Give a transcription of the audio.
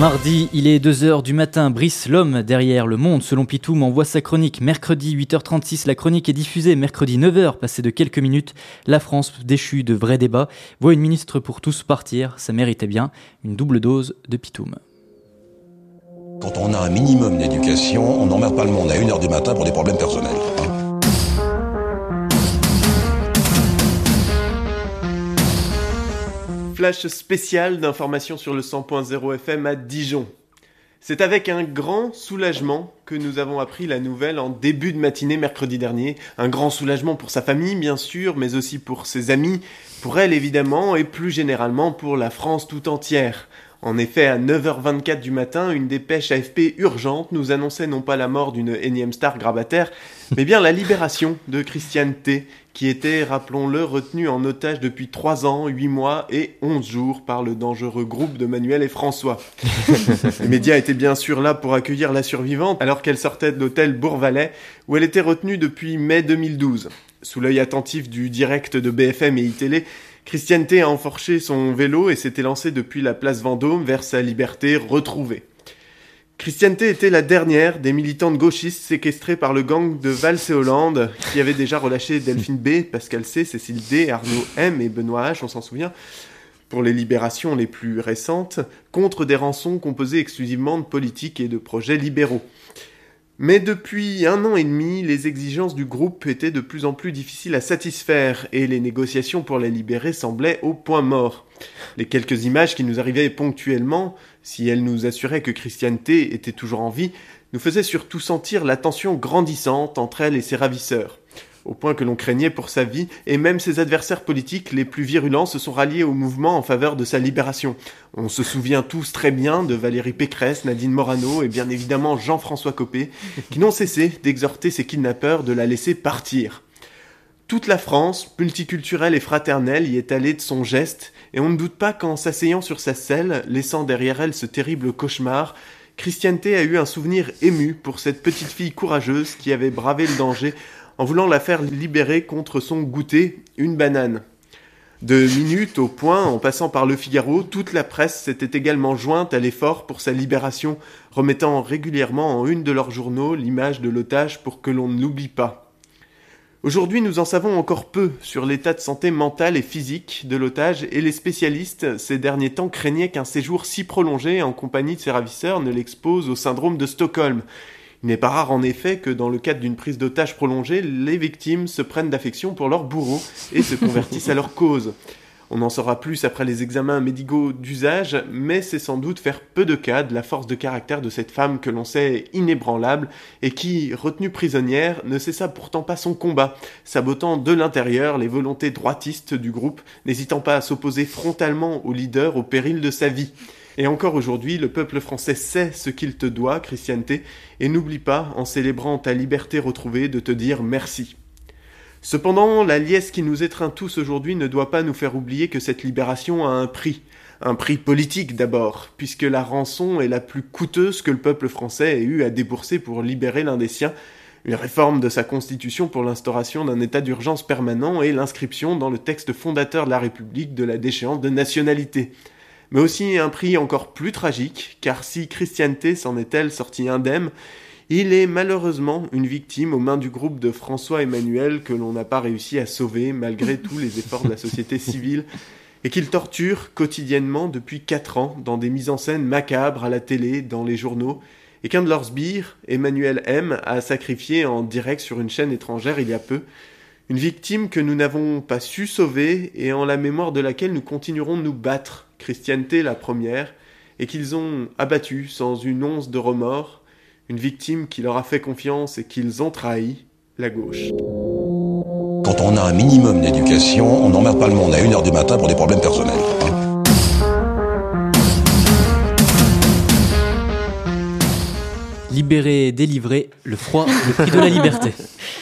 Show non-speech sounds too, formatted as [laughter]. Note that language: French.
Mardi, il est 2h du matin. Brice, l'homme derrière le monde, selon Pitoum, envoie sa chronique. Mercredi, 8h36, la chronique est diffusée. Mercredi, 9h, passé de quelques minutes. La France, déchue de vrais débats, voit une ministre pour tous partir. Ça méritait bien une double dose de Pitoum. Quand on a un minimum d'éducation, on n'emmerde pas le monde à 1h du matin pour des problèmes personnels. Flash spécial d'informations sur le 100.0 FM à Dijon. C'est avec un grand soulagement que nous avons appris la nouvelle en début de matinée mercredi dernier. Un grand soulagement pour sa famille, bien sûr, mais aussi pour ses amis, pour elle évidemment, et plus généralement pour la France tout entière. En effet, à 9h24 du matin, une dépêche AFP urgente nous annonçait non pas la mort d'une énième star grabataire, mais bien la libération de Christiane T, qui était, rappelons-le, retenue en otage depuis 3 ans, 8 mois et 11 jours par le dangereux groupe de Manuel et François. Les médias étaient bien sûr là pour accueillir la survivante alors qu'elle sortait de l'hôtel Bourvalet où elle était retenue depuis mai 2012. Sous l'œil attentif du direct de BFM et iTélé, Christiane T a enforché son vélo et s'était lancée depuis la place Vendôme vers sa liberté retrouvée. Christiane T était la dernière des militantes gauchistes séquestrées par le gang de Valls et Hollande, qui avait déjà relâché Delphine B, Pascal C, Cécile D, Arnaud M et Benoît H, on s'en souvient, pour les libérations les plus récentes, contre des rançons composées exclusivement de politiques et de projets libéraux. Mais depuis un an et demi, les exigences du groupe étaient de plus en plus difficiles à satisfaire et les négociations pour la libérer semblaient au point mort. Les quelques images qui nous arrivaient ponctuellement, si elles nous assuraient que Christiane T était toujours en vie, nous faisaient surtout sentir la tension grandissante entre elle et ses ravisseurs au point que l'on craignait pour sa vie, et même ses adversaires politiques les plus virulents se sont ralliés au mouvement en faveur de sa libération. On se souvient tous très bien de Valérie Pécresse, Nadine Morano et bien évidemment Jean-François Copé, qui n'ont cessé d'exhorter ses kidnappeurs de la laisser partir. Toute la France, multiculturelle et fraternelle, y est allée de son geste, et on ne doute pas qu'en s'asseyant sur sa selle, laissant derrière elle ce terrible cauchemar, Christianté a eu un souvenir ému pour cette petite fille courageuse qui avait bravé le danger en voulant la faire libérer contre son goûter, une banane. De minutes au point, en passant par le Figaro, toute la presse s'était également jointe à l'effort pour sa libération, remettant régulièrement en une de leurs journaux l'image de l'otage pour que l'on ne l'oublie pas. Aujourd'hui, nous en savons encore peu sur l'état de santé mentale et physique de l'otage et les spécialistes ces derniers temps craignaient qu'un séjour si prolongé en compagnie de ses ravisseurs ne l'expose au syndrome de Stockholm, il n'est pas rare en effet que dans le cadre d'une prise d'otage prolongée, les victimes se prennent d'affection pour leur bourreau et se convertissent à leur cause. On en saura plus après les examens médicaux d'usage, mais c'est sans doute faire peu de cas de la force de caractère de cette femme que l'on sait inébranlable et qui, retenue prisonnière, ne cessa pourtant pas son combat, sabotant de l'intérieur les volontés droitistes du groupe, n'hésitant pas à s'opposer frontalement au leader au péril de sa vie. Et encore aujourd'hui, le peuple français sait ce qu'il te doit, Christianté, et n'oublie pas, en célébrant ta liberté retrouvée, de te dire merci. Cependant, la liesse qui nous étreint tous aujourd'hui ne doit pas nous faire oublier que cette libération a un prix. Un prix politique d'abord, puisque la rançon est la plus coûteuse que le peuple français ait eu à débourser pour libérer l'un des siens, une réforme de sa constitution pour l'instauration d'un état d'urgence permanent et l'inscription dans le texte fondateur de la République de la déchéance de nationalité mais aussi un prix encore plus tragique, car si Christianté s'en est-elle sortie indemne, il est malheureusement une victime aux mains du groupe de François Emmanuel que l'on n'a pas réussi à sauver malgré tous les efforts de la société civile et qu'il torture quotidiennement depuis quatre ans dans des mises en scène macabres à la télé, dans les journaux, et qu'un de leurs sbires, Emmanuel M, a sacrifié en direct sur une chaîne étrangère il y a peu, une victime que nous n'avons pas su sauver et en la mémoire de laquelle nous continuerons de nous battre, Christianté la première, et qu'ils ont abattu sans une once de remords, une victime qui leur a fait confiance et qu'ils ont trahi, la gauche. Quand on a un minimum d'éducation, on n'emmerde pas le monde à 1h du matin pour des problèmes personnels. Libérer, délivrer, le froid, le prix de la liberté. [laughs]